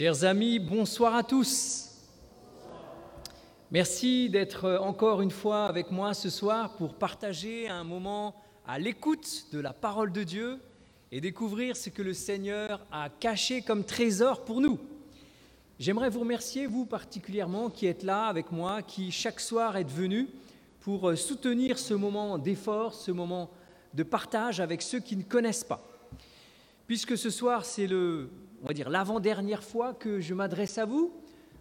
Chers amis, bonsoir à tous. Merci d'être encore une fois avec moi ce soir pour partager un moment à l'écoute de la parole de Dieu et découvrir ce que le Seigneur a caché comme trésor pour nous. J'aimerais vous remercier, vous particulièrement, qui êtes là avec moi, qui chaque soir êtes venus pour soutenir ce moment d'effort, ce moment de partage avec ceux qui ne connaissent pas. Puisque ce soir, c'est le, on va dire, l'avant-dernière fois que je m'adresse à vous,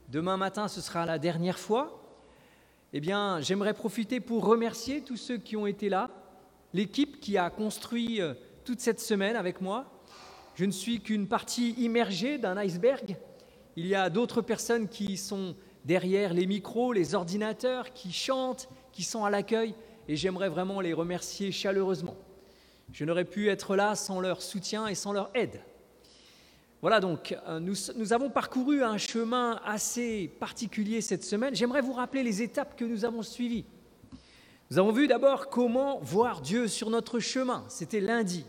demain matin, ce sera la dernière fois, eh bien, j'aimerais profiter pour remercier tous ceux qui ont été là, l'équipe qui a construit euh, toute cette semaine avec moi. Je ne suis qu'une partie immergée d'un iceberg. Il y a d'autres personnes qui sont derrière les micros, les ordinateurs, qui chantent, qui sont à l'accueil, et j'aimerais vraiment les remercier chaleureusement. Je n'aurais pu être là sans leur soutien et sans leur aide. Voilà donc, euh, nous, nous, avons parcouru un chemin assez particulier cette semaine. J'aimerais vous rappeler les étapes que nous avons suivies. Nous avons vu d'abord comment voir Dieu sur notre chemin. C'était lundi.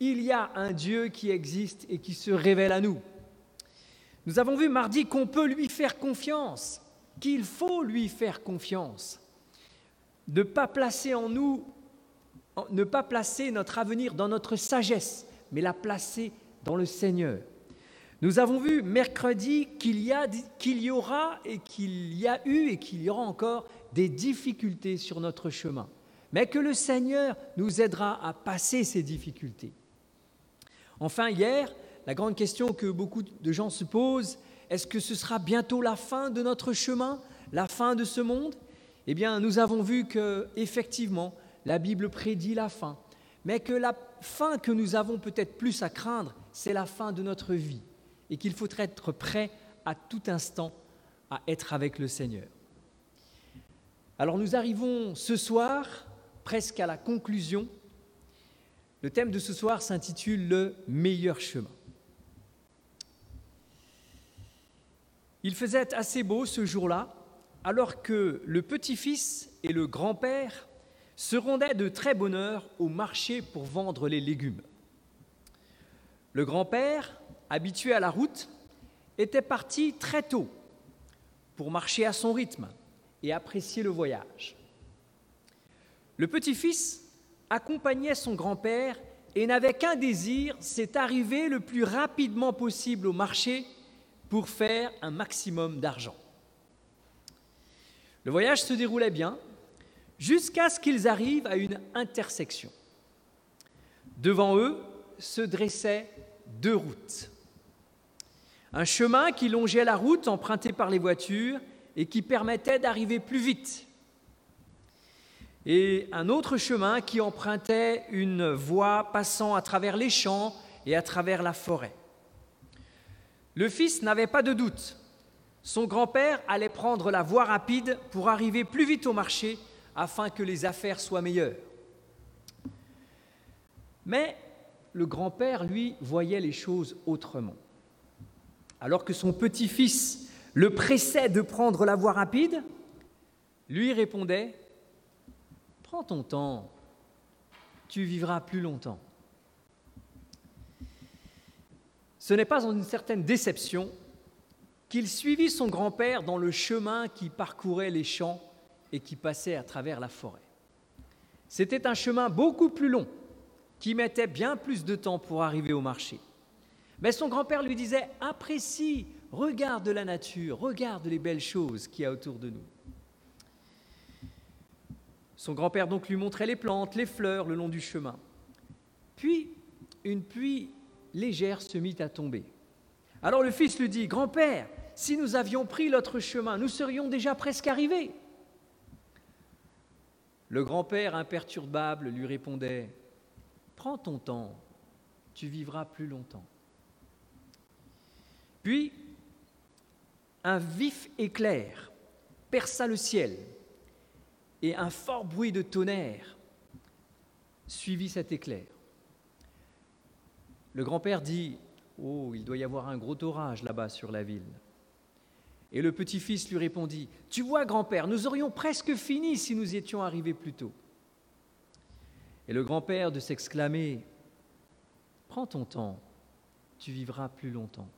Il y a un Dieu qui existe et qui se révèle à nous. Nous avons vu mardi qu'on peut lui faire confiance, qu'il faut lui faire confiance. Ne pas placer en nous ne pas placer notre avenir dans notre sagesse, mais la placer dans le Seigneur. Nous avons vu mercredi qu'il y, qu'il y aura et qu'il y a eu et qu'il y aura encore des difficultés sur notre chemin, mais que le Seigneur nous aidera à passer ces difficultés. Enfin, hier, la grande question que beaucoup de gens se posent, est-ce que ce sera bientôt la fin de notre chemin, la fin de ce monde? Eh bien, nous avons vu que effectivement, la Bible prédit la fin, mais que la fin que nous avons peut-être plus à craindre, c'est la fin de notre vie, et qu'il faut être prêt à tout instant à être avec le Seigneur. Alors nous arrivons ce soir presque à la conclusion. Le thème de ce soir s'intitule Le meilleur chemin. Il faisait assez beau ce jour-là, alors que le petit-fils et le grand-père se rendait de très bonne heure au marché pour vendre les légumes. Le grand-père, habitué à la route, était parti très tôt pour marcher à son rythme et apprécier le voyage. Le petit-fils accompagnait son grand-père et n'avait qu'un désir, c'est arriver le plus rapidement possible au marché pour faire un maximum d'argent. Le voyage se déroulait bien, jusqu'à ce qu'ils arrivent à une intersection. Devant eux se dressaient deux routes. Un chemin qui longeait la route empruntée par les voitures et qui permettait d'arriver plus vite. Et un autre chemin qui empruntait une voie passant à travers les champs et à travers la forêt. Le fils n'avait pas de doute. Son grand-père allait prendre la voie rapide pour arriver plus vite au marché afin que les affaires soient meilleures. Mais le grand-père, lui, voyait les choses autrement. Alors que son petit-fils le pressait de prendre la voie rapide, lui répondait Prends ton temps, tu vivras plus longtemps. Ce n'est pas en une certaine déception qu'il suivit son grand-père dans le chemin qui parcourait les champs et qui passait à travers la forêt. C'était un chemin beaucoup plus long, qui mettait bien plus de temps pour arriver au marché. Mais son grand-père lui disait, apprécie, regarde la nature, regarde les belles choses qu'il y a autour de nous. Son grand-père donc lui montrait les plantes, les fleurs le long du chemin. Puis, une pluie légère se mit à tomber. Alors le fils lui dit, Grand-père, si nous avions pris l'autre chemin, nous serions déjà presque arrivés. Le grand-père imperturbable lui répondait Prends ton temps, tu vivras plus longtemps. Puis, un vif éclair perça le ciel et un fort bruit de tonnerre suivit cet éclair. Le grand-père dit Oh, il doit y avoir un gros orage là-bas sur la ville. Et le petit-fils lui répondit, Tu vois, grand-père, nous aurions presque fini si nous étions arrivés plus tôt. Et le grand-père de s'exclamer, Prends ton temps, tu vivras plus longtemps.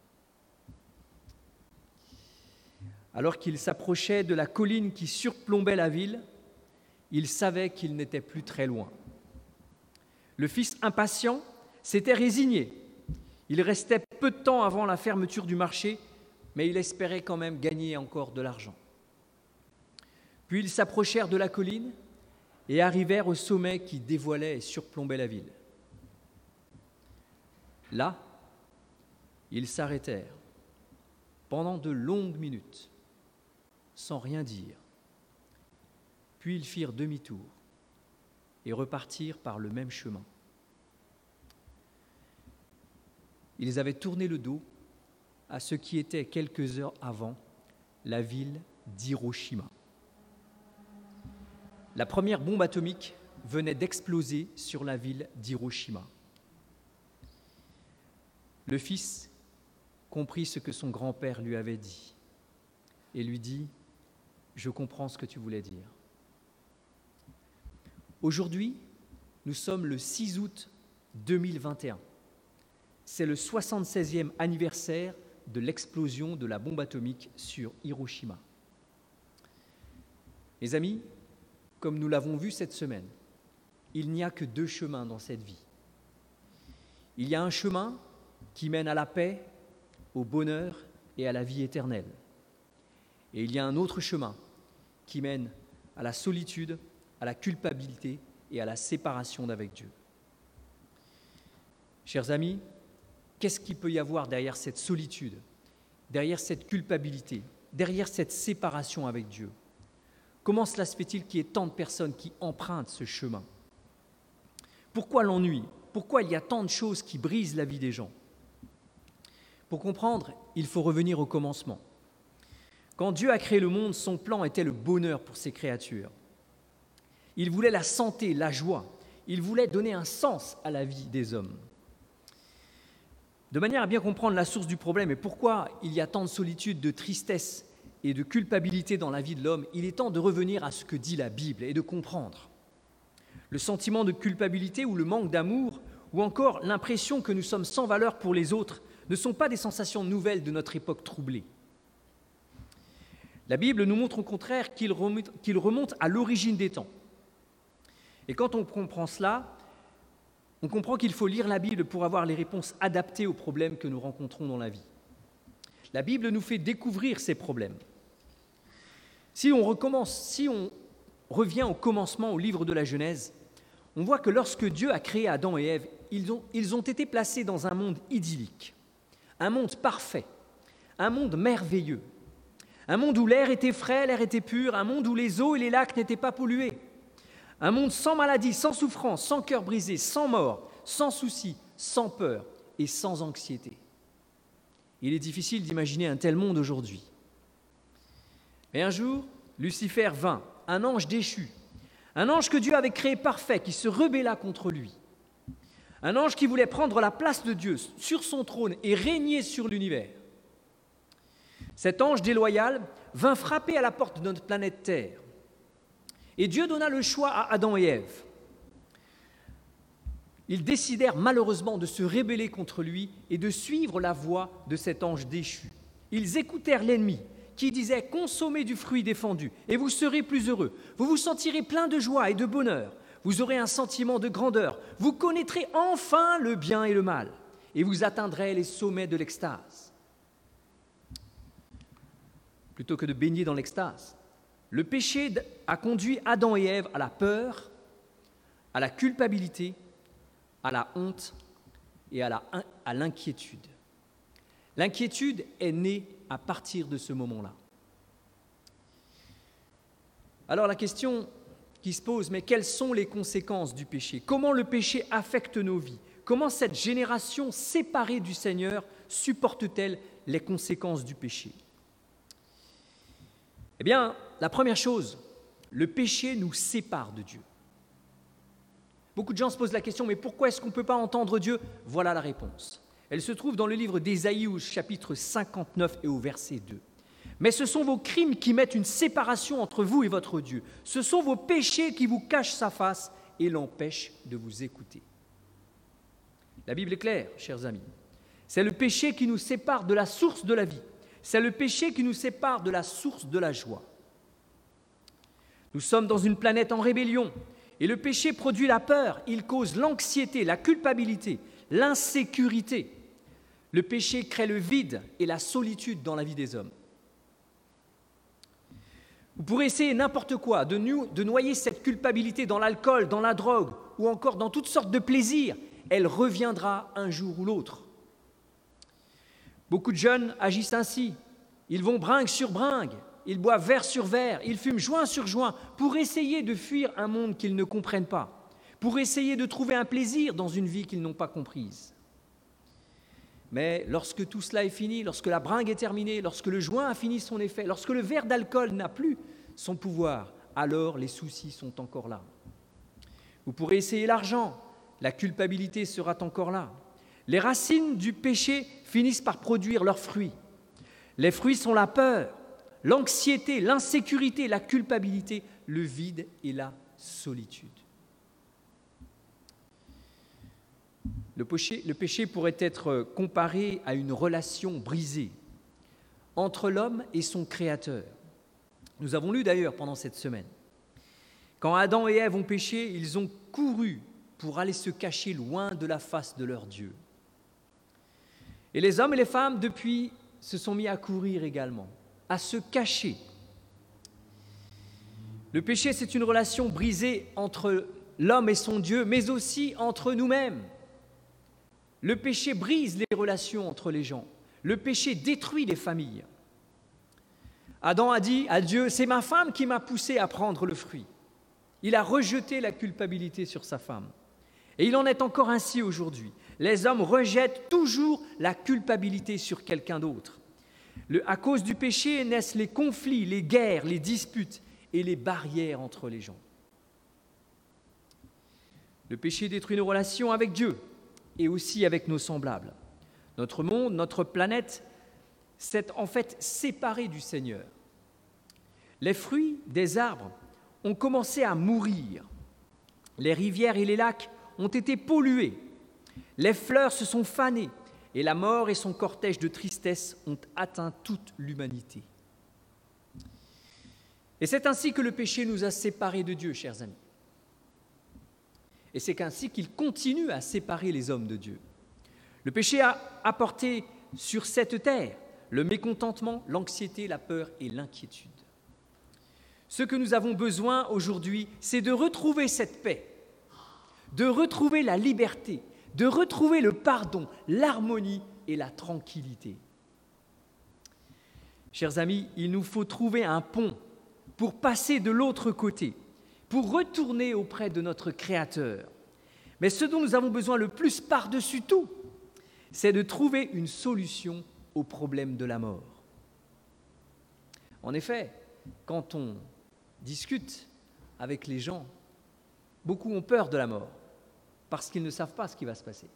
Alors qu'il s'approchait de la colline qui surplombait la ville, il savait qu'il n'était plus très loin. Le fils impatient s'était résigné. Il restait peu de temps avant la fermeture du marché, mais il espérait quand même gagner encore de l'argent. Puis ils s'approchèrent de la colline et arrivèrent au sommet qui dévoilait et surplombait la ville. Là, ils s'arrêtèrent pendant de longues minutes, sans rien dire. Puis ils firent demi-tour et repartirent par le même chemin. Ils avaient tourné le dos à ce qui était quelques heures avant la ville d'Hiroshima. La première bombe atomique venait d'exploser sur la ville d'Hiroshima. Le fils comprit ce que son grand-père lui avait dit et lui dit, je comprends ce que tu voulais dire. Aujourd'hui, nous sommes le 6 août 2021. C'est le 76e anniversaire de l'explosion de la bombe atomique sur Hiroshima. Mes amis, comme nous l'avons vu cette semaine, il n'y a que deux chemins dans cette vie. Il y a un chemin qui mène à la paix, au bonheur et à la vie éternelle. Et il y a un autre chemin qui mène à la solitude, à la culpabilité et à la séparation d'avec Dieu. Chers amis, qu'est-ce qu'il peut y avoir derrière cette solitude, derrière cette culpabilité, derrière cette séparation avec Dieu? Comment cela se fait-il qu'il y ait tant de personnes qui empruntent ce chemin? Pourquoi l'ennui? Pourquoi il y a tant de choses qui brisent la vie des gens? Pour comprendre, il faut revenir au commencement. Quand Dieu a créé le monde, son plan était le bonheur pour ses créatures. Il voulait la santé, la joie. Il voulait donner un sens à la vie des hommes. De manière à bien comprendre la source du problème et pourquoi il y a tant de solitude, de tristesse et de culpabilité dans la vie de l'homme, il est temps de revenir à ce que dit la Bible et de comprendre. Le sentiment de culpabilité ou le manque d'amour, ou encore l'impression que nous sommes sans valeur pour les autres, ne sont pas des sensations nouvelles de notre époque troublée. La Bible nous montre au contraire qu'il remonte, à l'origine des temps. Et quand on comprend cela, on comprend qu'il faut lire la Bible pour avoir les réponses adaptées aux problèmes que nous rencontrons dans la vie. La Bible nous fait découvrir ces problèmes. Si on recommence, si on revient au commencement au livre de la Genèse, on voit que lorsque Dieu a créé Adam et Ève, ils ont, ils ont été placés dans un monde idyllique, un monde parfait, un monde merveilleux, un monde où l'air était frais, l'air était pur, un monde où les eaux et les lacs n'étaient pas pollués, un monde sans maladie, sans souffrance, sans cœur brisé, sans mort, sans souci, sans peur et sans anxiété. Il est difficile d'imaginer un tel monde aujourd'hui. Mais un jour, Lucifer vint, un ange déchu, un ange que Dieu avait créé parfait, qui se rebella contre lui, un ange qui voulait prendre la place de Dieu sur son trône et régner sur l'univers. Cet ange déloyal vint frapper à la porte de notre planète Terre. Et Dieu donna le choix à Adam et Ève. Ils décidèrent malheureusement de se rebeller contre lui et de suivre la voie de cet ange déchu. Ils écoutèrent l'ennemi qui disait Consommez du fruit défendu et vous serez plus heureux. Vous vous sentirez plein de joie et de bonheur. Vous aurez un sentiment de grandeur. Vous connaîtrez enfin le bien et le mal et vous atteindrez les sommets de l'extase. Plutôt que de baigner dans l'extase, le péché a conduit Adam et Ève à la peur, à la culpabilité, à la honte et à l'inquiétude. L'inquiétude est née à partir de ce moment-là. Alors la question qui se pose, mais quelles sont les conséquences du péché? Comment le péché affecte nos vies? Comment cette génération séparée du Seigneur supporte-t-elle les conséquences du péché? Eh bien, la première chose, le péché nous sépare de Dieu. Beaucoup de gens se posent la question, mais pourquoi est-ce qu'on ne peut pas entendre Dieu? Voilà la réponse. Elle se trouve dans le livre d'Ésaïe au chapitre 59 et au verset 2. Mais ce sont vos crimes qui mettent une séparation entre vous et votre Dieu. Ce sont vos péchés qui vous cachent sa face et l'empêchent de vous écouter. La Bible est claire, chers amis. C'est le péché qui nous sépare de la source de la vie, C'est le péché qui nous sépare de la source de la joie. Nous sommes dans une planète en rébellion et le péché produit la peur, il cause l'anxiété, la culpabilité, l'insécurité. Le péché crée le vide et la solitude dans la vie des hommes. Vous pourrez essayer n'importe quoi, de, de noyer cette culpabilité dans l'alcool, dans la drogue ou encore dans toutes sortes de plaisirs. Elle reviendra un jour ou l'autre. Beaucoup de jeunes agissent ainsi. Ils vont bringue sur bringue, ils boivent verre sur verre, ils fument joint sur joint pour essayer de fuir un monde qu'ils ne comprennent pas, pour essayer de trouver un plaisir dans une vie qu'ils n'ont pas comprise. Mais lorsque tout cela est fini, lorsque la bringue est terminée, lorsque le joint a fini son effet, lorsque le verre d'alcool n'a plus son pouvoir, alors les soucis sont encore là. Vous pourrez essayer l'argent, la culpabilité sera encore là. Les racines du péché finissent par produire leurs fruits. Les fruits sont la peur, l'anxiété, l'insécurité, la culpabilité, le vide et la solitude. Le péché, pourrait être comparé à une relation brisée entre l'homme et son Créateur. Nous avons lu d'ailleurs pendant cette semaine. Quand Adam et Ève ont péché, ils ont couru pour aller se cacher loin de la face de leur Dieu. Et les hommes et les femmes, depuis, se sont mis à courir également, à se cacher. Le péché, c'est une relation brisée entre l'homme et son Dieu, mais aussi entre nous-mêmes. Le péché brise les relations entre les gens. Le péché détruit les familles. Adam a dit à Dieu, c'est ma femme qui m'a poussé à prendre le fruit. Il a rejeté la culpabilité sur sa femme. Et il en est encore ainsi aujourd'hui. Les hommes rejettent toujours la culpabilité sur quelqu'un d'autre. à cause du péché naissent les conflits, les guerres, les disputes et les barrières entre les gens. Le péché détruit nos relations avec Dieu et aussi avec nos semblables. Notre monde, notre planète s'est en fait séparé du Seigneur. Les fruits des arbres ont commencé à mourir. Les rivières et les lacs ont été pollués les fleurs se sont fanées et la mort et son cortège de tristesse ont atteint toute l'humanité. Et c'est ainsi que le péché nous a séparés de Dieu, chers amis. Et c'est ainsi qu'il continue à séparer les hommes de Dieu. Le péché a apporté sur cette terre le mécontentement, l'anxiété, la peur et l'inquiétude. Ce que nous avons besoin aujourd'hui, c'est de retrouver cette paix, de retrouver la liberté, de retrouver le pardon, l'harmonie et la tranquillité. Chers amis, il nous faut trouver un pont pour passer de l'autre côté, pour retourner auprès de notre Créateur. Mais ce dont nous avons besoin le plus par-dessus tout, c'est de trouver une solution au problème de la mort. En effet, quand on discute avec les gens, beaucoup ont peur de la mort parce qu'ils ne savent pas ce qui va se passer.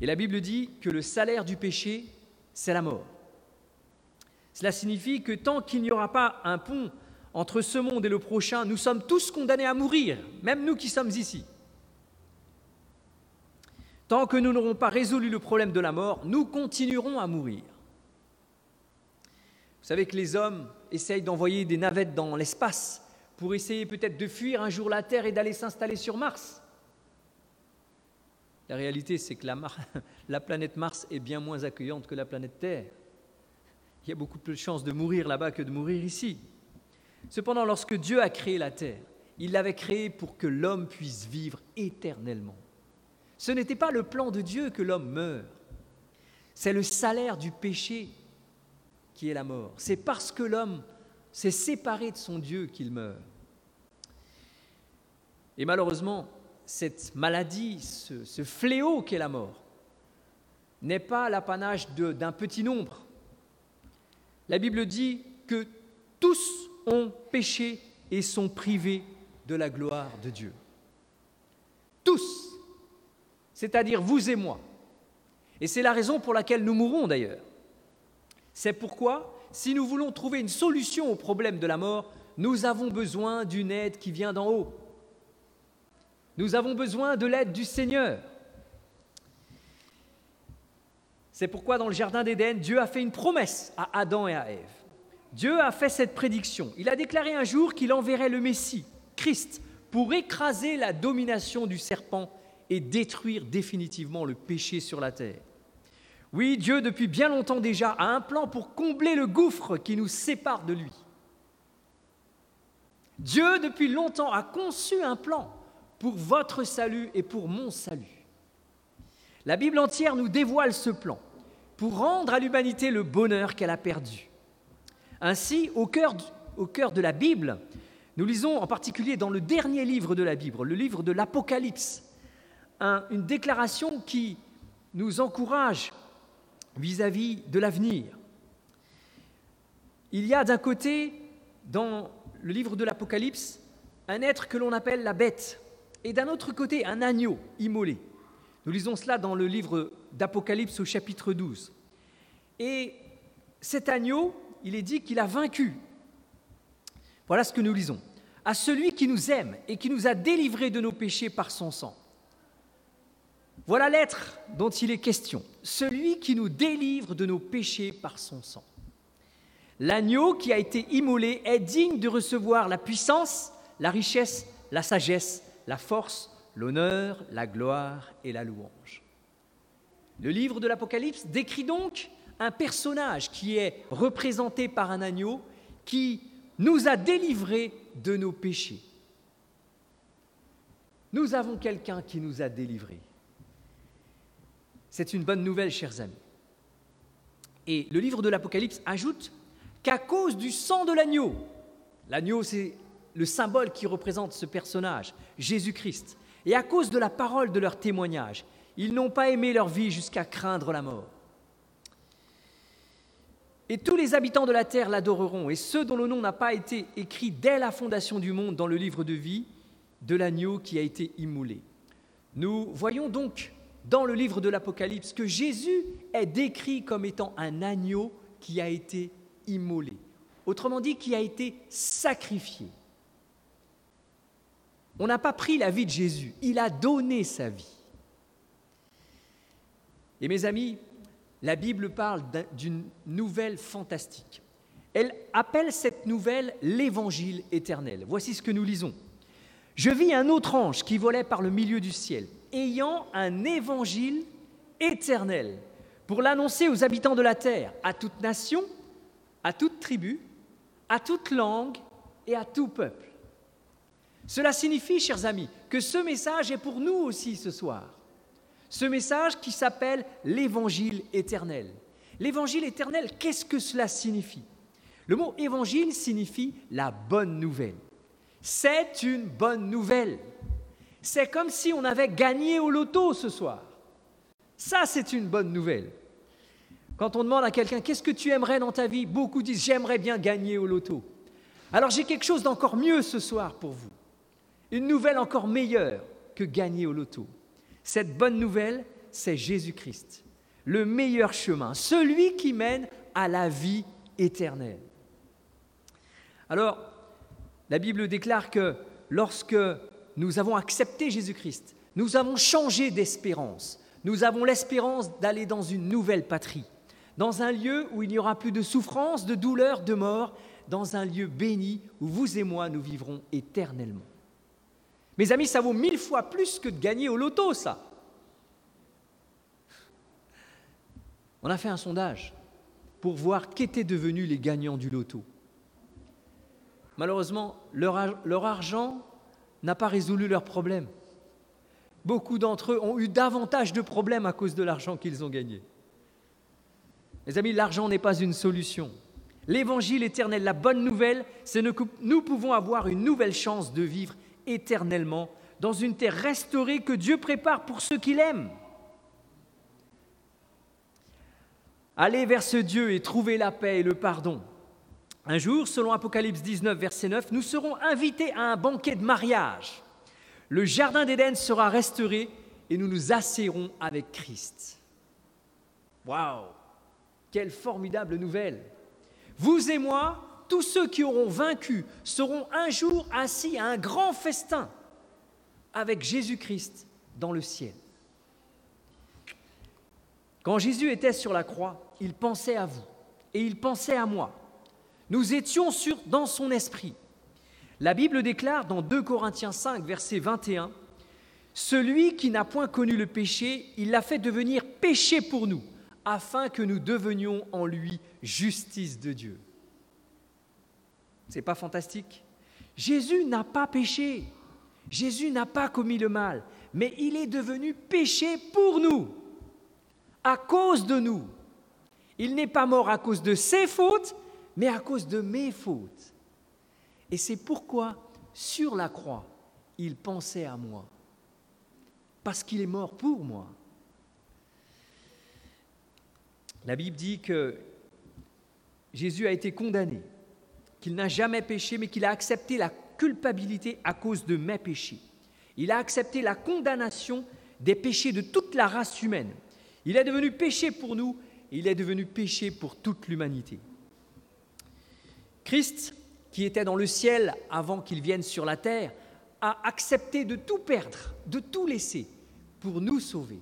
Et la Bible dit que le salaire du péché, c'est la mort. Cela signifie que tant qu'il n'y aura pas un pont entre ce monde et le prochain, nous sommes tous condamnés à mourir, même nous qui sommes ici. Tant que nous n'aurons pas résolu le problème de la mort, nous continuerons à mourir. Vous savez que les hommes essayent d'envoyer des navettes dans l'espace pour essayer peut-être de fuir un jour la Terre et d'aller s'installer sur Mars. La réalité, c'est que la, planète Mars est bien moins accueillante que la planète Terre. Il y a beaucoup plus de chances de mourir là-bas que de mourir ici. Cependant, lorsque Dieu a créé la Terre, il l'avait créée pour que l'homme puisse vivre éternellement. Ce n'était pas le plan de Dieu que l'homme meure. C'est le salaire du péché qui est la mort. C'est parce que l'homme s'est séparé de son Dieu qu'il meurt. Et malheureusement, cette maladie, ce, fléau qu'est la mort, n'est pas l'apanage d'un petit nombre. La Bible dit que tous ont péché et sont privés de la gloire de Dieu. Tous, c'est-à-dire vous et moi. Et c'est la raison pour laquelle nous mourrons d'ailleurs. C'est pourquoi, si nous voulons trouver une solution au problème de la mort, nous avons besoin d'une aide qui vient d'en haut. Nous avons besoin de l'aide du Seigneur. C'est pourquoi dans le Jardin d'Éden, Dieu a fait une promesse à Adam et à Ève. Dieu a fait cette prédiction. Il a déclaré un jour qu'il enverrait le Messie, Christ, pour écraser la domination du serpent et détruire définitivement le péché sur la terre. Oui, Dieu, depuis bien longtemps déjà, a un plan pour combler le gouffre qui nous sépare de lui. Dieu, depuis longtemps, a conçu un plan pour votre salut et pour mon salut. La Bible entière nous dévoile ce plan pour rendre à l'humanité le bonheur qu'elle a perdu. Ainsi, au cœur, au cœur de la Bible, nous lisons en particulier dans le dernier livre de la Bible, le livre de l'Apocalypse, une déclaration qui nous encourage vis-à-vis de l'avenir. Il y a d'un côté, dans le livre de l'Apocalypse, un être que l'on appelle la bête, et d'un autre côté, un agneau immolé. Nous lisons cela dans le livre d'Apocalypse au chapitre 12. Et cet agneau, il est dit qu'il a vaincu. Voilà ce que nous lisons. À celui qui nous aime et qui nous a délivrés de nos péchés par son sang. Voilà l'être dont il est question, celui qui nous délivre de nos péchés par son sang. L'agneau qui a été immolé est digne de recevoir la puissance, la richesse, la sagesse, la force, l'honneur, la gloire et la louange. Le livre de l'Apocalypse décrit donc un personnage qui est représenté par un agneau qui nous a délivrés de nos péchés. Nous avons quelqu'un qui nous a délivrés. C'est une bonne nouvelle, chers amis. Et le livre de l'Apocalypse ajoute qu'à cause du sang de l'agneau, l'agneau c'est le symbole qui représente ce personnage, Jésus-Christ, et à cause de la parole de leur témoignage, ils n'ont pas aimé leur vie jusqu'à craindre la mort. Et tous les habitants de la terre l'adoreront, et ceux dont le nom n'a pas été écrit dès la fondation du monde dans le livre de vie de l'agneau qui a été immolé. Nous voyons donc dans le livre de l'Apocalypse que Jésus est décrit comme étant un agneau qui a été immolé, autrement dit qui a été sacrifié. On n'a pas pris la vie de Jésus, il a donné sa vie. Et mes amis, la Bible parle d'une nouvelle fantastique. Elle appelle cette nouvelle l'évangile éternel. Voici ce que nous lisons. Je vis un autre ange qui volait par le milieu du ciel ayant un évangile éternel pour l'annoncer aux habitants de la terre, à toute nation, à toute tribu, à toute langue et à tout peuple. Cela signifie, chers amis, que ce message est pour nous aussi ce soir. Ce message qui s'appelle l'évangile éternel. L'évangile éternel, qu'est-ce que cela signifie? Le mot évangile signifie la bonne nouvelle. C'est une bonne nouvelle. C'est comme si on avait gagné au loto ce soir. Ça, c'est une bonne nouvelle. Quand on demande à quelqu'un qu'est-ce que tu aimerais dans ta vie, beaucoup disent j'aimerais bien gagner au loto. Alors j'ai quelque chose d'encore mieux ce soir pour vous. Une nouvelle encore meilleure que gagner au loto. Cette bonne nouvelle, c'est Jésus-Christ, le meilleur chemin, celui qui mène à la vie éternelle. Alors, la Bible déclare que lorsque nous avons accepté Jésus-Christ, nous avons changé d'espérance, nous avons l'espérance d'aller dans une nouvelle patrie, dans un lieu où il n'y aura plus de souffrance, de douleur, de mort, dans un lieu béni où vous et moi nous vivrons éternellement. Mes amis, ça vaut mille fois plus que de gagner au loto, ça. On a fait un sondage pour voir qu'étaient devenus les gagnants du loto. Malheureusement, leur, leur argent n'a pas résolu leurs problèmes. Beaucoup d'entre eux ont eu davantage de problèmes à cause de l'argent qu'ils ont gagné. Mes amis, l'argent n'est pas une solution. L'évangile éternel, la bonne nouvelle, c'est que nous pouvons avoir une nouvelle chance de vivre éternellement dans une terre restaurée que Dieu prépare pour ceux qu'il aime. Allez vers ce Dieu et trouvez la paix et le pardon. Un jour, selon Apocalypse 19, verset 9, nous serons invités à un banquet de mariage. Le jardin d'Éden sera restauré et nous nous asserrons avec Christ. Waouh Quelle formidable nouvelle Vous et moi, tous ceux qui auront vaincu, seront un jour assis à un grand festin avec Jésus-Christ dans le ciel. Quand Jésus était sur la croix, il pensait à vous et il pensait à moi. Nous étions dans son esprit. La Bible déclare dans 2 Corinthiens 5, verset 21, Celui qui n'a point connu le péché, il l'a fait devenir péché pour nous, afin que nous devenions en lui justice de Dieu. C'est pas fantastique Jésus n'a pas péché. Jésus n'a pas commis le mal, mais il est devenu péché pour nous, à cause de nous. Il n'est pas mort à cause de ses fautes, mais à cause de mes fautes. Et c'est pourquoi, sur la croix, il pensait à moi, parce qu'il est mort pour moi. La Bible dit que Jésus a été condamné, qu'il n'a jamais péché, mais qu'il a accepté la culpabilité à cause de mes péchés. Il a accepté la condamnation des péchés de toute la race humaine. Il est devenu péché pour nous et il est devenu péché pour toute l'humanité. Christ, qui était dans le ciel avant qu'il vienne sur la terre, a accepté de tout perdre, de tout laisser, pour nous sauver,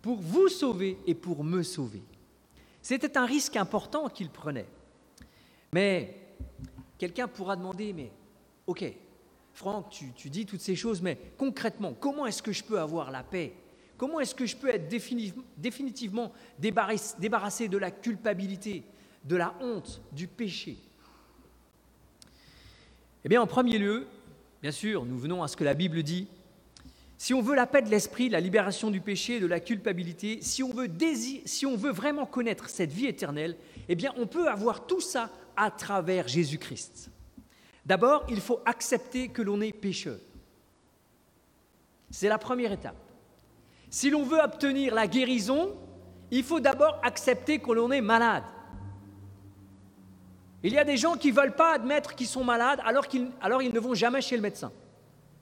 pour vous sauver et pour me sauver. C'était un risque important qu'il prenait. Mais quelqu'un pourra demander, mais ok, Franck, tu, dis toutes ces choses, mais concrètement, comment est-ce que je peux avoir la paix? Comment est-ce que je peux être définitivement débarrassé de la culpabilité, de la honte, du péché? Eh bien, en premier lieu, bien sûr, nous venons à ce que la Bible dit, si on veut la paix de l'esprit, la libération du péché, de la culpabilité, si on veut, si on veut vraiment connaître cette vie éternelle, eh bien, on peut avoir tout ça à travers Jésus-Christ. D'abord, il faut accepter que l'on est pécheur. C'est la première étape. Si l'on veut obtenir la guérison, il faut d'abord accepter que l'on est malade. Il y a des gens qui ne veulent pas admettre qu'ils sont malades alors, qu'ils, ils ne vont jamais chez le médecin.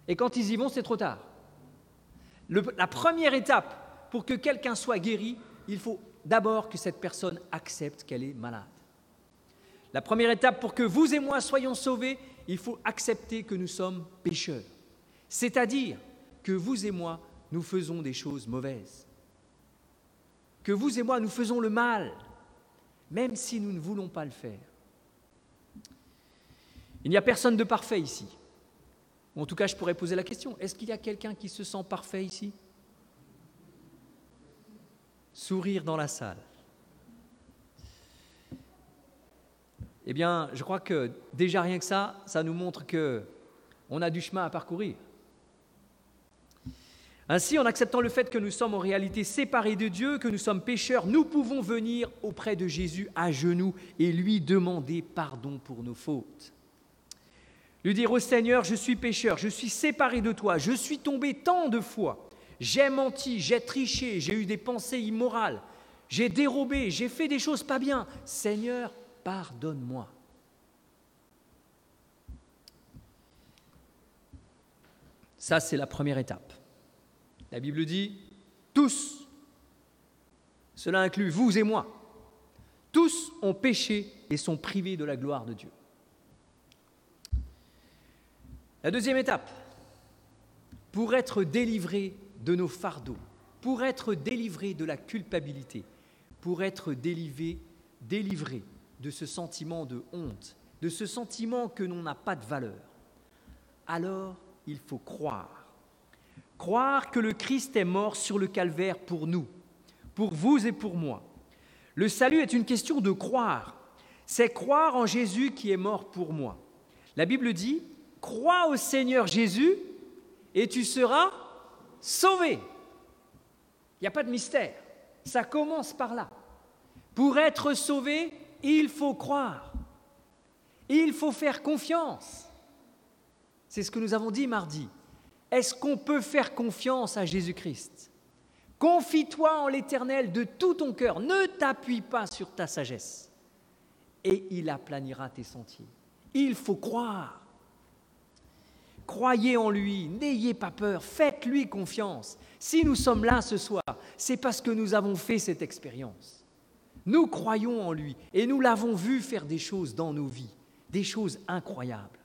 Et quand ils y vont, c'est trop tard la première étape pour que quelqu'un soit guéri, il faut d'abord que cette personne accepte qu'elle est malade. La première étape pour que vous et moi soyons sauvés, il faut accepter que nous sommes pécheurs. C'est-à-dire que vous et moi, nous faisons des choses mauvaises. Que vous et moi, nous faisons le mal, même si nous ne voulons pas le faire. Il n'y a personne de parfait ici. En tout cas, je pourrais poser la question, est-ce qu'il y a quelqu'un qui se sent parfait ici? Sourire dans la salle. Eh bien, je crois que déjà rien que ça, ça nous montre que on a du chemin à parcourir. Ainsi, en acceptant le fait que nous sommes en réalité séparés de Dieu, que nous sommes pécheurs, nous pouvons venir auprès de Jésus à genoux et lui demander pardon pour nos fautes. Lui dire au Seigneur, je suis pécheur, je suis séparé de toi, je suis tombé tant de fois, j'ai menti, j'ai triché, j'ai eu des pensées immorales, j'ai dérobé, j'ai fait des choses pas bien. Seigneur, pardonne-moi. Ça, c'est la première étape. La Bible dit, tous, cela inclut vous et moi, tous ont péché et sont privés de la gloire de Dieu. La deuxième étape, pour être délivré de nos fardeaux, pour être délivré de la culpabilité, pour être délivré, délivré de ce sentiment de honte, de ce sentiment que l'on n'a pas de valeur, alors il faut croire. Croire que le Christ est mort sur le calvaire pour nous, pour vous et pour moi. Le salut est une question de croire. C'est croire en Jésus qui est mort pour moi. La Bible dit, crois au Seigneur Jésus et tu seras sauvé. Il n'y a pas de mystère. Ça commence par là. Pour être sauvé, il faut croire. Il faut faire confiance. C'est ce que nous avons dit mardi. Est-ce qu'on peut faire confiance à Jésus-Christ? Confie-toi en l'Éternel de tout ton cœur. Ne t'appuie pas sur ta sagesse. Et il aplanira tes sentiers. Il faut croire. Croyez en lui, n'ayez pas peur, faites-lui confiance. Si nous sommes là ce soir, c'est parce que nous avons fait cette expérience. Nous croyons en lui et nous l'avons vu faire des choses dans nos vies, des choses incroyables.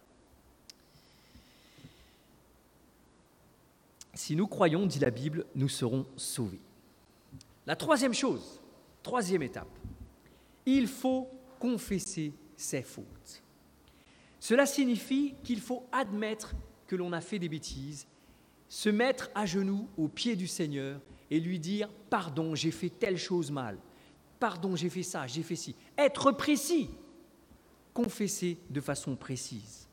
Si nous croyons, dit la Bible, nous serons sauvés. La troisième chose, troisième étape, il faut confesser ses fautes. Cela signifie qu'il faut admettre que l'on a fait des bêtises, se mettre à genoux au pied du Seigneur et lui dire Pardon, j'ai fait telle chose mal. Pardon, j'ai fait ça, j'ai fait ci. Être précis. Confesser de façon précise.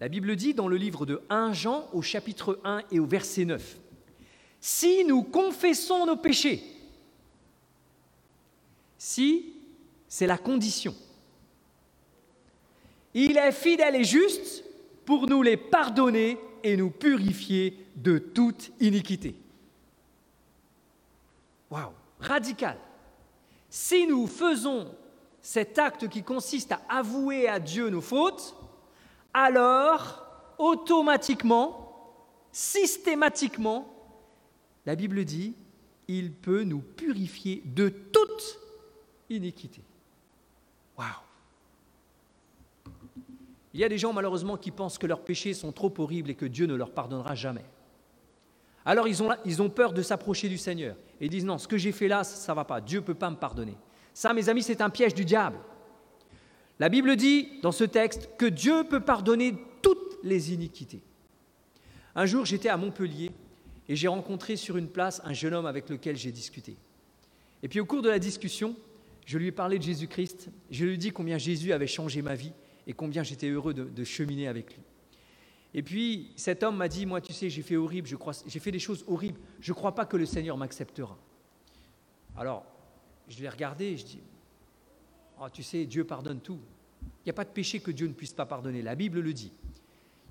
La Bible dit dans le livre de 1 Jean au chapitre 1 et au verset 9 Si nous confessons nos péchés, si c'est la condition, il est fidèle et juste pour nous les pardonner et nous purifier de toute iniquité. Waouh, radical. Si nous faisons cet acte qui consiste à avouer à Dieu nos fautes, alors automatiquement, systématiquement, la Bible dit, il peut nous purifier de toute iniquité. Waouh Il y a des gens malheureusement qui pensent que leurs péchés sont trop horribles et que Dieu ne leur pardonnera jamais. Alors ils ont, peur de s'approcher du Seigneur et disent non, ce que j'ai fait là, ça ne va pas, Dieu ne peut pas me pardonner. Ça, mes amis, c'est un piège du diable. La Bible dit dans ce texte que Dieu peut pardonner toutes les iniquités. Un jour, j'étais à Montpellier et j'ai rencontré sur une place un jeune homme avec lequel j'ai discuté. Et puis au cours de la discussion, je lui ai parlé de Jésus-Christ, je lui ai dit combien Jésus avait changé ma vie et combien j'étais heureux de, cheminer avec lui. Et puis cet homme m'a dit, moi tu sais, j'ai fait horrible, j'ai fait des choses horribles, je ne crois pas que le Seigneur m'acceptera. Alors, je l'ai regardé, je dis, oh, tu sais, Dieu pardonne tout. Il n'y a pas de péché que Dieu ne puisse pas pardonner. La Bible le dit.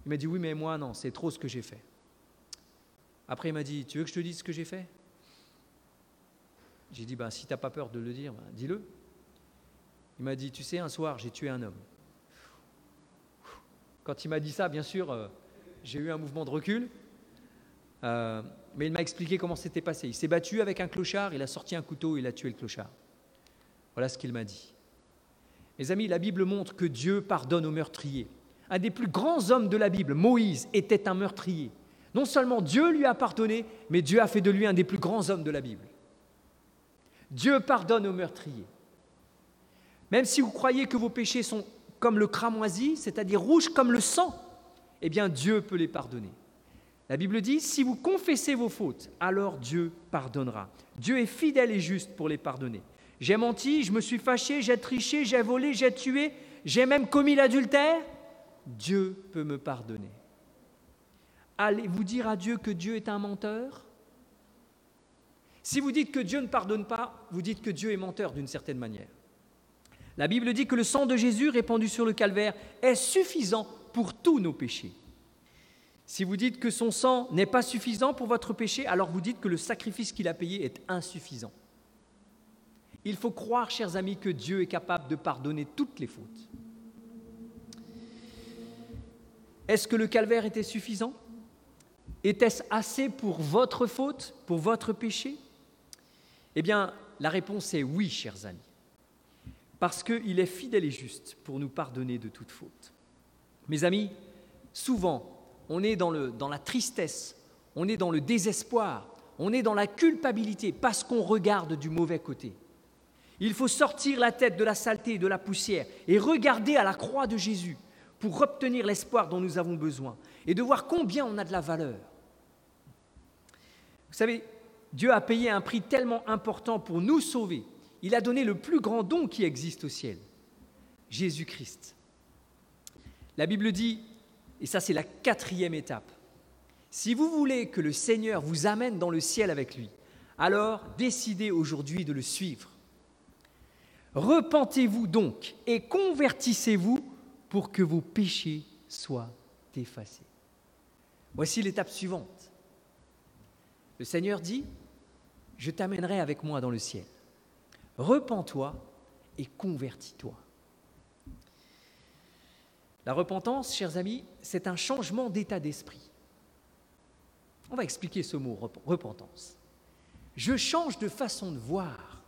Il m'a dit, oui, mais moi, non, c'est trop ce que j'ai fait. Après, il m'a dit, tu veux que je te dise ce que j'ai fait? J'ai dit, ben, si tu n'as pas peur de le dire, ben, dis-le. Il m'a dit, tu sais, un soir, j'ai tué un homme. Quand il m'a dit ça, bien sûr, euh, j'ai eu un mouvement de recul. Euh, mais il m'a expliqué comment c'était passé. Il s'est battu avec un clochard, il a sorti un couteau, il a tué le clochard. Voilà ce qu'il m'a dit. Mes amis, la Bible montre que Dieu pardonne aux meurtriers. Un des plus grands hommes de la Bible, Moïse, était un meurtrier. Non seulement Dieu lui a pardonné, mais Dieu a fait de lui un des plus grands hommes de la Bible. Dieu pardonne aux meurtriers. Même si vous croyez que vos péchés sont comme le cramoisi, c'est-à-dire rouges comme le sang, eh bien Dieu peut les pardonner. La Bible dit, si vous confessez vos fautes, alors Dieu pardonnera. Dieu est fidèle et juste pour les pardonner. J'ai menti, je me suis fâché, j'ai triché, j'ai volé, j'ai tué, j'ai même commis l'adultère. Dieu peut me pardonner. Allez-vous dire à Dieu que Dieu est un menteur? Si vous dites que Dieu ne pardonne pas, vous dites que Dieu est menteur d'une certaine manière. La Bible dit que le sang de Jésus répandu sur le calvaire est suffisant pour tous nos péchés. Si vous dites que son sang n'est pas suffisant pour votre péché, alors vous dites que le sacrifice qu'il a payé est insuffisant. Il faut croire, chers amis, que Dieu est capable de pardonner toutes les fautes. Est-ce que le calvaire était suffisant? Était-ce assez pour votre faute, pour votre péché? Eh bien, la réponse est oui, chers amis, parce qu'il est fidèle et juste pour nous pardonner de toute faute. Mes amis, souvent, on est dans, dans la tristesse, on est dans le désespoir, on est dans la culpabilité parce qu'on regarde du mauvais côté. Il faut sortir la tête de la saleté et de la poussière et regarder à la croix de Jésus pour obtenir l'espoir dont nous avons besoin et de voir combien on a de la valeur. Vous savez, Dieu a payé un prix tellement important pour nous sauver. Il a donné le plus grand don qui existe au ciel, Jésus-Christ. La Bible dit et ça, c'est la quatrième étape. Si vous voulez que le Seigneur vous amène dans le ciel avec lui, alors décidez aujourd'hui de le suivre. Repentez-vous donc et convertissez-vous pour que vos péchés soient effacés. Voici l'étape suivante. Le Seigneur dit, je t'amènerai avec moi dans le ciel. Repends-toi et convertis-toi. La repentance, chers amis, c'est un changement d'état d'esprit. On va expliquer ce mot, repentance. Je change de façon de voir.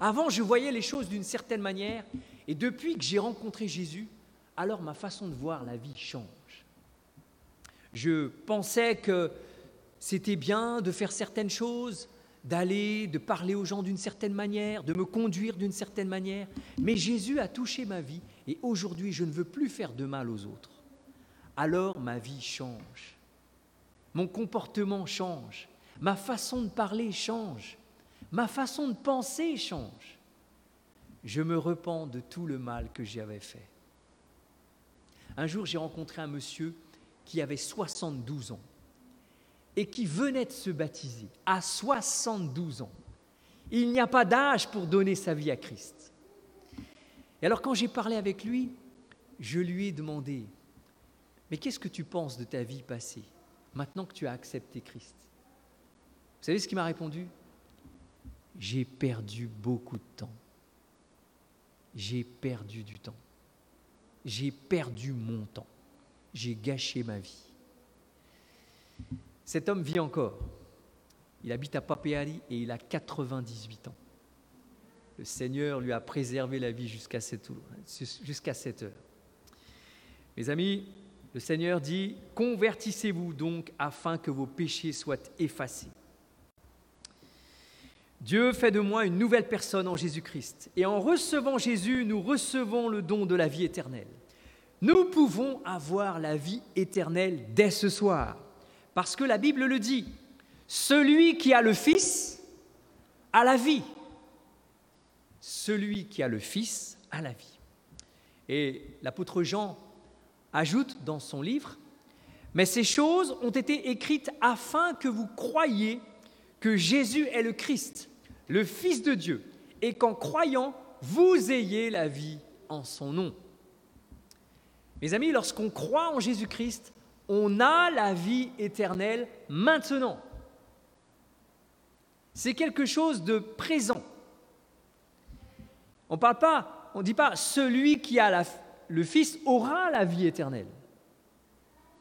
Avant, je voyais les choses d'une certaine manière, et depuis que j'ai rencontré Jésus, alors ma façon de voir la vie change. Je pensais que c'était bien de faire certaines choses, d'aller, de parler aux gens d'une certaine manière, de me conduire d'une certaine manière. Mais Jésus a touché ma vie et aujourd'hui je ne veux plus faire de mal aux autres. Alors ma vie change. Mon comportement change. Ma façon de parler change. Ma façon de penser change. Je me repens de tout le mal que j'avais fait. Un jour, j'ai rencontré un monsieur qui avait 72 ans et qui venait de se baptiser à 72 ans. Il n'y a pas d'âge pour donner sa vie à Christ. Et alors quand j'ai parlé avec lui, je lui ai demandé, mais qu'est-ce que tu penses de ta vie passée, maintenant que tu as accepté Christ? Vous savez ce qu'il m'a répondu J'ai perdu beaucoup de temps. J'ai perdu du temps. J'ai perdu mon temps. J'ai gâché ma vie. Cet homme vit encore. Il habite à Papeari et il a 98 ans. Le Seigneur lui a préservé la vie jusqu'à cette, cette heure. Mes amis, le Seigneur dit, convertissez-vous donc afin que vos péchés soient effacés. Dieu fait de moi une nouvelle personne en Jésus-Christ. Et en recevant Jésus, nous recevons le don de la vie éternelle. Nous pouvons avoir la vie éternelle dès ce soir. Parce que la Bible le dit, celui qui a le Fils a la vie. Celui qui a le Fils a la vie. Et l'apôtre Jean ajoute dans son livre, mais ces choses ont été écrites afin que vous croyiez que Jésus est le Christ, le Fils de Dieu, et qu'en croyant, vous ayez la vie en son nom. Mes amis, lorsqu'on croit en Jésus-Christ, on a la vie éternelle maintenant. C'est quelque chose de présent. On ne parle pas, on ne dit pas celui qui a le Fils aura la vie éternelle.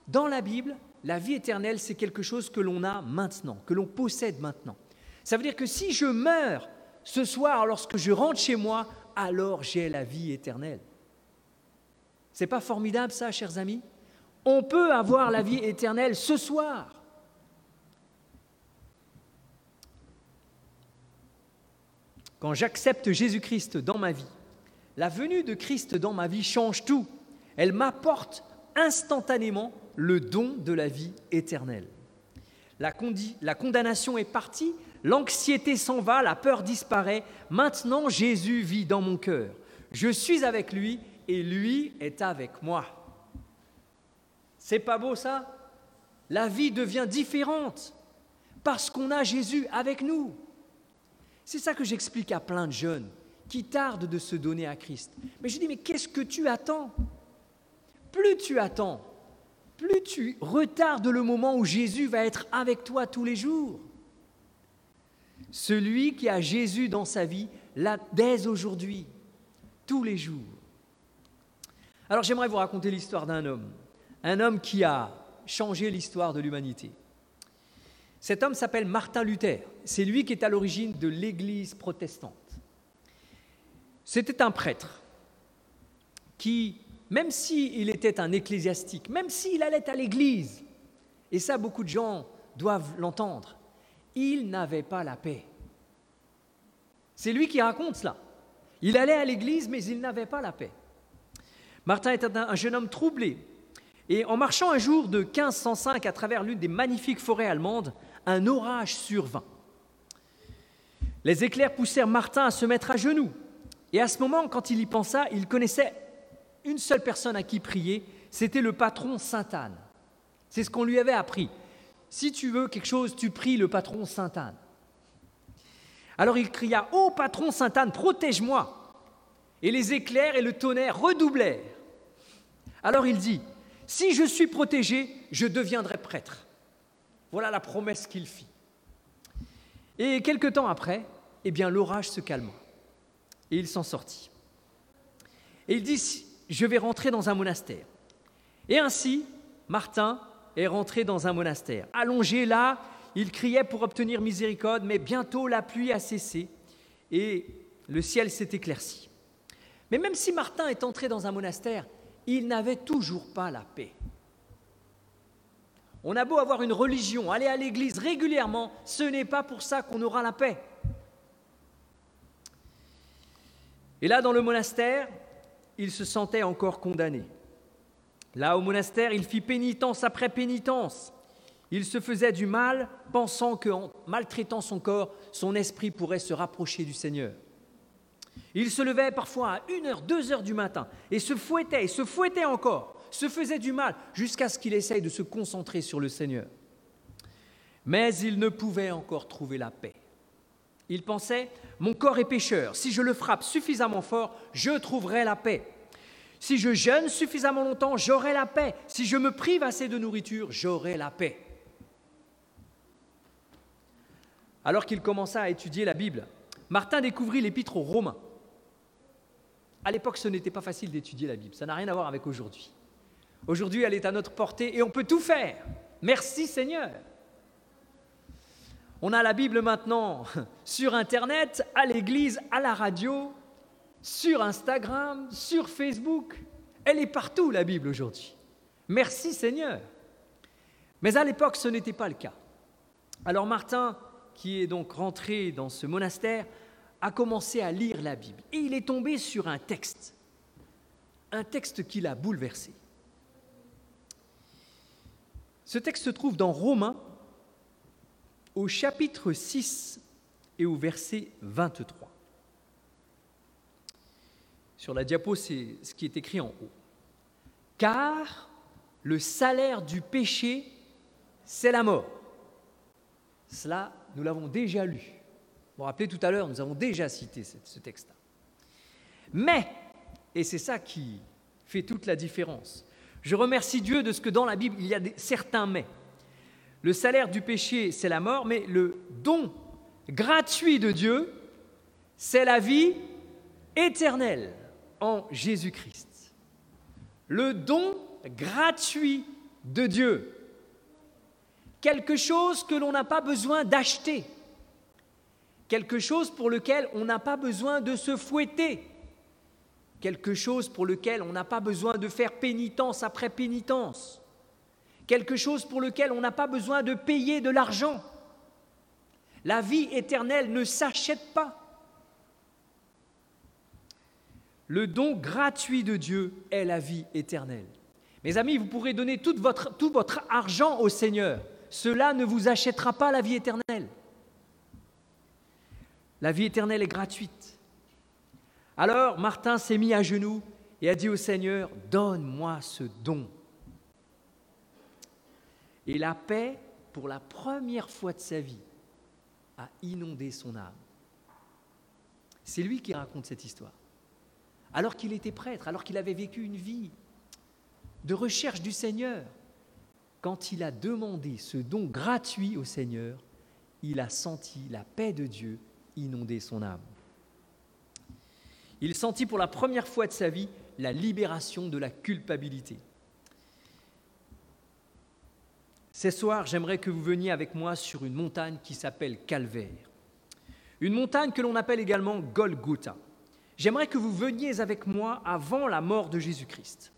Dans la Bible, la vie éternelle, c'est quelque chose que l'on a maintenant, que l'on possède maintenant. Ça veut dire que si je meurs ce soir lorsque je rentre chez moi, alors j'ai la vie éternelle. C'est pas formidable ça, chers amis? On peut avoir la vie éternelle ce soir. Quand j'accepte Jésus-Christ dans ma vie, la venue de Christ dans ma vie change tout. Elle m'apporte instantanément le don de la vie éternelle. La, condamnation est partie, l'anxiété s'en va, la peur disparaît. Maintenant, Jésus vit dans mon cœur. Je suis avec lui et lui est avec moi. C'est pas beau ça? La vie devient différente parce qu'on a Jésus avec nous. C'est ça que j'explique à plein de jeunes qui tardent de se donner à Christ. Mais je dis, mais qu'est-ce que tu attends? Plus tu attends, plus tu retardes le moment où Jésus va être avec toi tous les jours. Celui qui a Jésus dans sa vie, là, dès aujourd'hui, tous les jours. Alors j'aimerais vous raconter l'histoire d'un homme un homme qui a changé l'histoire de l'humanité. Cet homme s'appelle Martin Luther. C'est lui qui est à l'origine de l'Église protestante. C'était un prêtre qui, même s'il était un ecclésiastique, même s'il allait à l'Église, et ça beaucoup de gens doivent l'entendre, il n'avait pas la paix. C'est lui qui raconte cela. Il allait à l'Église, mais il n'avait pas la paix. Martin était un jeune homme troublé, et en marchant un jour de 1505 à travers l'une des magnifiques forêts allemandes, un orage survint. Les éclairs poussèrent Martin à se mettre à genoux. Et à ce moment, quand il y pensa, il connaissait une seule personne à qui prier, c'était le patron Sainte-Anne. C'est ce qu'on lui avait appris. Si tu veux quelque chose, tu pries le patron Sainte-Anne. Alors il cria Ô patron Sainte-Anne, protège-moi Et les éclairs et le tonnerre redoublèrent. Alors il dit si je suis protégé, je deviendrai prêtre. Voilà la promesse qu'il fit. Et quelque temps après, eh l'orage se calma. Et il s'en sortit. Et il dit, je vais rentrer dans un monastère. Et ainsi, Martin est rentré dans un monastère. Allongé là, il criait pour obtenir miséricorde, mais bientôt la pluie a cessé et le ciel s'est éclairci. Mais même si Martin est entré dans un monastère, il n'avait toujours pas la paix. On a beau avoir une religion, aller à l'église régulièrement, ce n'est pas pour ça qu'on aura la paix. Et là, dans le monastère, il se sentait encore condamné. Là, au monastère, il fit pénitence après pénitence. Il se faisait du mal, pensant qu'en maltraitant son corps, son esprit pourrait se rapprocher du Seigneur. Il se levait parfois à 1 heure, 2 heures du matin et se fouettait et se fouettait encore, se faisait du mal jusqu'à ce qu'il essaye de se concentrer sur le Seigneur. Mais il ne pouvait encore trouver la paix. Il pensait, mon corps est pécheur, si je le frappe suffisamment fort, je trouverai la paix. Si je jeûne suffisamment longtemps, j'aurai la paix. Si je me prive assez de nourriture, j'aurai la paix. Alors qu'il commença à étudier la Bible, Martin découvrit l'épître aux Romains. À l'époque, ce n'était pas facile d'étudier la Bible, ça n'a rien à voir avec aujourd'hui. Aujourd'hui, elle est à notre portée et on peut tout faire. Merci Seigneur. On a la Bible maintenant sur Internet, à l'église, à la radio, sur Instagram, sur Facebook. Elle est partout, la Bible, aujourd'hui. Merci Seigneur. Mais à l'époque, ce n'était pas le cas. Alors Martin, qui est donc rentré dans ce monastère, a commencé à lire la Bible. Et il est tombé sur un texte, un texte qui l'a bouleversé. Ce texte se trouve dans Romains au chapitre 6 et au verset 23. Sur la diapo, c'est ce qui est écrit en haut. Car le salaire du péché, c'est la mort. Cela, nous l'avons déjà lu. Vous vous rappelez tout à l'heure, nous avons déjà cité ce texte-là. Mais, et c'est ça qui fait toute la différence, je remercie Dieu de ce que dans la Bible, il y a certains mais. Le salaire du péché, c'est la mort, mais le don gratuit de Dieu, c'est la vie éternelle en Jésus-Christ. Le don gratuit de Dieu. Quelque chose que l'on n'a pas besoin d'acheter. Quelque chose pour lequel on n'a pas besoin de se fouetter. Quelque chose pour lequel on n'a pas besoin de faire pénitence après pénitence quelque chose pour lequel on n'a pas besoin de payer de l'argent. La vie éternelle ne s'achète pas. Le don gratuit de Dieu est la vie éternelle. Mes amis, vous pourrez donner tout votre, argent au Seigneur. Cela ne vous achètera pas la vie éternelle. La vie éternelle est gratuite. Alors Martin s'est mis à genoux et a dit au Seigneur, donne-moi ce don. Et la paix, pour la première fois de sa vie, a inondé son âme. C'est lui qui raconte cette histoire. Alors qu'il était prêtre, alors qu'il avait vécu une vie de recherche du Seigneur, quand il a demandé ce don gratuit au Seigneur, il a senti la paix de Dieu inonder son âme. Il sentit pour la première fois de sa vie la libération de la culpabilité. Ce soir, j'aimerais que vous veniez avec moi sur une montagne qui s'appelle Calvaire. Une montagne que l'on appelle également Golgotha. J'aimerais que vous veniez avec moi avant la mort de Jésus-Christ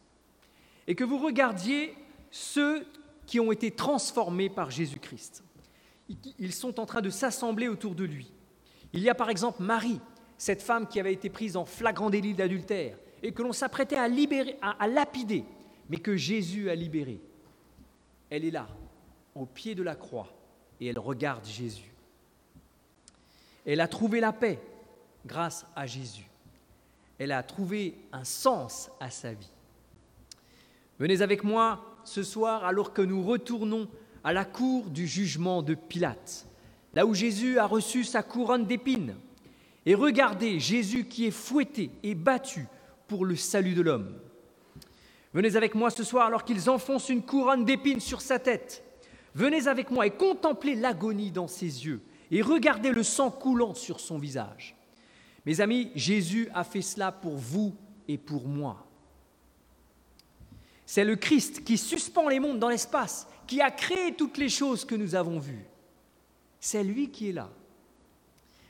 et que vous regardiez ceux qui ont été transformés par Jésus-Christ. Ils sont en train de s'assembler autour de lui. Il y a par exemple Marie, cette femme qui avait été prise en flagrant délit d'adultère et que l'on s'apprêtait à, libérer, à lapider, mais que Jésus a libérée. Elle est là, au pied de la croix et elle regarde Jésus. Elle a trouvé la paix grâce à Jésus. Elle a trouvé un sens à sa vie. Venez avec moi ce soir alors que nous retournons à la cour du jugement de Pilate, là où Jésus a reçu sa couronne d'épines. Et regardez Jésus qui est fouetté et battu pour le salut de l'homme. Venez avec moi ce soir alors qu'ils enfoncent une couronne d'épines sur sa tête Venez avec moi et contemplez l'agonie dans ses yeux et regardez le sang coulant sur son visage. Mes amis, Jésus a fait cela pour vous et pour moi. C'est le Christ qui suspend les mondes dans l'espace, qui a créé toutes les choses que nous avons vues. C'est lui qui est là.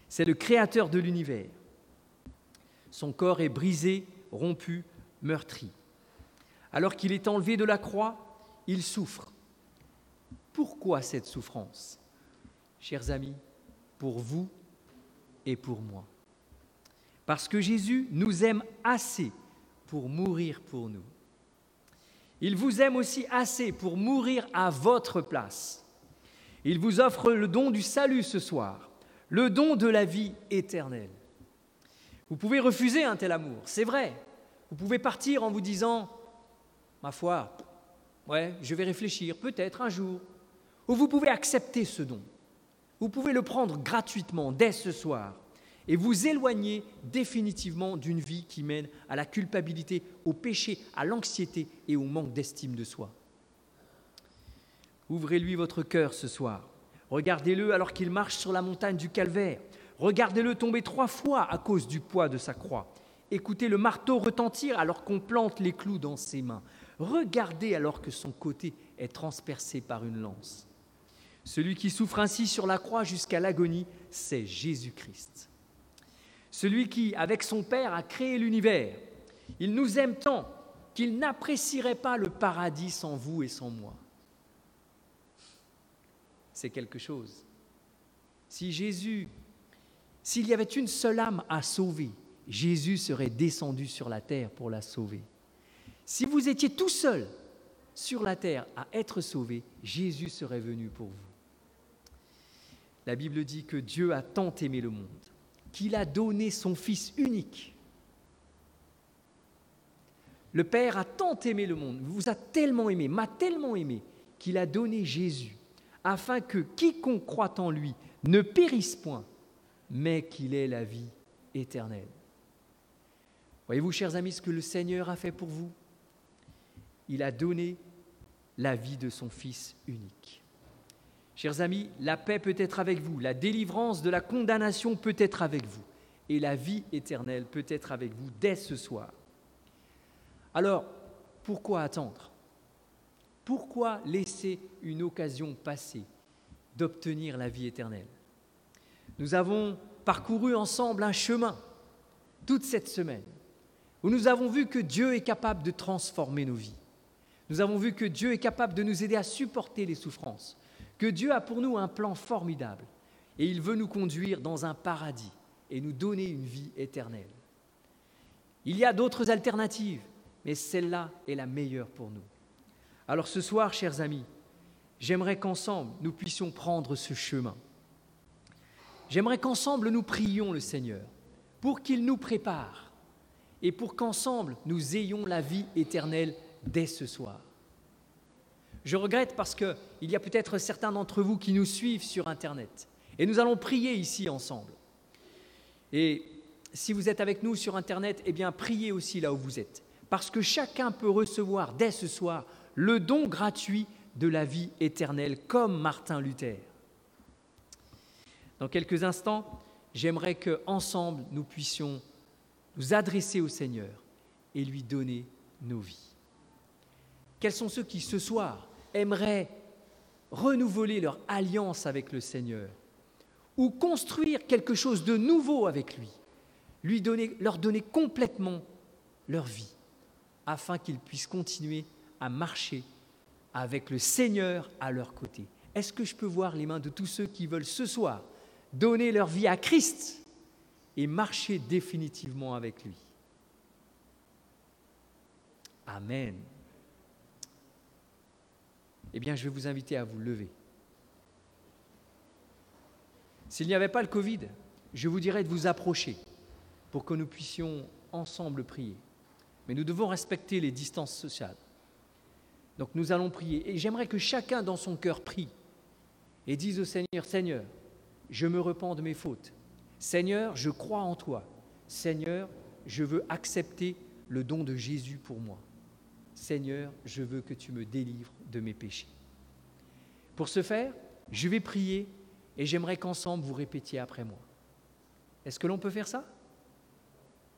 C'est le créateur de l'univers. Son corps est brisé, rompu, meurtri. Alors qu'il est enlevé de la croix, il souffre Pourquoi cette souffrance Chers amis, pour vous et pour moi? Parce que Jésus nous aime assez pour mourir pour nous. Il vous aime aussi assez pour mourir à votre place. Il vous offre le don du salut ce soir, le don de la vie éternelle. Vous pouvez refuser un tel amour, c'est vrai. Vous pouvez partir en vous disant, ma foi, ouais, je vais réfléchir, peut-être un jour. Ou vous pouvez accepter ce don. Vous pouvez le prendre gratuitement dès ce soir et vous éloigner définitivement d'une vie qui mène à la culpabilité, au péché, à l'anxiété et au manque d'estime de soi. Ouvrez-lui votre cœur ce soir. Regardez-le alors qu'il marche sur la montagne du calvaire. Regardez-le tomber trois fois à cause du poids de sa croix. Écoutez le marteau retentir alors qu'on plante les clous dans ses mains. Regardez alors que son côté est transpercé par une lance. Celui qui souffre ainsi sur la croix jusqu'à l'agonie, c'est Jésus-Christ. Celui qui, avec son Père, a créé l'univers. Il nous aime tant qu'il n'apprécierait pas le paradis sans vous et sans moi. C'est quelque chose. Si Jésus, s'il y avait une seule âme à sauver, Jésus serait descendu sur la terre pour la sauver. Si vous étiez tout seul sur la terre à être sauvé, Jésus serait venu pour vous. La Bible dit que Dieu a tant aimé le monde qu'il a donné son Fils unique. Le Père a tant aimé le monde, vous a tellement aimé, m'a tellement aimé, qu'il a donné Jésus, afin que quiconque croit en lui ne périsse point, mais qu'il ait la vie éternelle. Voyez-vous, chers amis, ce que le Seigneur a fait pour vous? Il a donné la vie de son Fils unique. Chers amis, la paix peut être avec vous, la délivrance de la condamnation peut être avec vous, et la vie éternelle peut être avec vous dès ce soir. Alors, pourquoi attendre? Pourquoi laisser une occasion passer d'obtenir la vie éternelle? Nous avons parcouru ensemble un chemin toute cette semaine où nous avons vu que Dieu est capable de transformer nos vies. Nous avons vu que Dieu est capable de nous aider à supporter les souffrances, que Dieu a pour nous un plan formidable et il veut nous conduire dans un paradis et nous donner une vie éternelle. Il y a d'autres alternatives, mais celle-là est la meilleure pour nous. Alors ce soir, chers amis, j'aimerais qu'ensemble nous puissions prendre ce chemin. J'aimerais qu'ensemble nous prions le Seigneur pour qu'il nous prépare et pour qu'ensemble nous ayons la vie éternelle dès ce soir. Je regrette parce qu'il y a peut-être certains d'entre vous qui nous suivent sur Internet. Et nous allons prier ici ensemble. Et si vous êtes avec nous sur Internet, eh bien priez aussi là où vous êtes. Parce que chacun peut recevoir dès ce soir le don gratuit de la vie éternelle, comme Martin Luther. Dans quelques instants, j'aimerais que ensemble nous puissions nous adresser au Seigneur et lui donner nos vies. Quels sont ceux qui ce soir aimeraient renouveler leur alliance avec le Seigneur ou construire quelque chose de nouveau avec lui, leur donner complètement leur vie, afin qu'ils puissent continuer à marcher avec le Seigneur à leur côté. Est-ce que je peux voir les mains de tous ceux qui veulent ce soir donner leur vie à Christ et marcher définitivement avec lui? Amen eh bien, je vais vous inviter à vous lever. S'il n'y avait pas le Covid, je vous dirais de vous approcher pour que nous puissions ensemble prier. Mais nous devons respecter les distances sociales. Donc nous allons prier. Et j'aimerais que chacun dans son cœur prie et dise au Seigneur, Seigneur, je me repens de mes fautes. Seigneur, je crois en toi. Seigneur, je veux accepter le don de Jésus pour moi. Seigneur, je veux que tu me délivres de mes péchés. Pour ce faire, je vais prier et j'aimerais qu'ensemble vous répétiez après moi. Est-ce que l'on peut faire ça?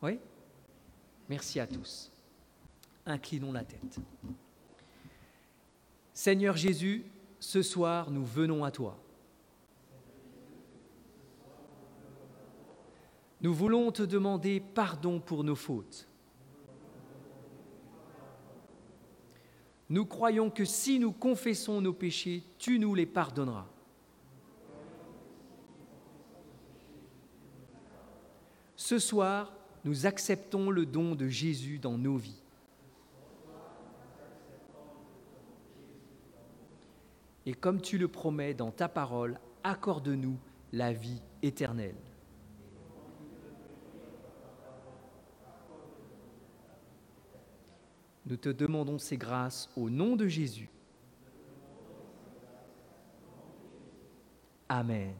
Oui? Merci à tous. Inclinons la tête. Seigneur Jésus, ce soir, nous venons à toi. Nous voulons te demander pardon pour nos fautes. Nous croyons que si nous confessons nos péchés, tu nous les pardonneras. Ce soir, nous acceptons le don de Jésus dans nos vies. Et comme tu le promets dans ta parole, accorde-nous la vie éternelle. Nous te demandons ces grâces au nom de Jésus. Amen.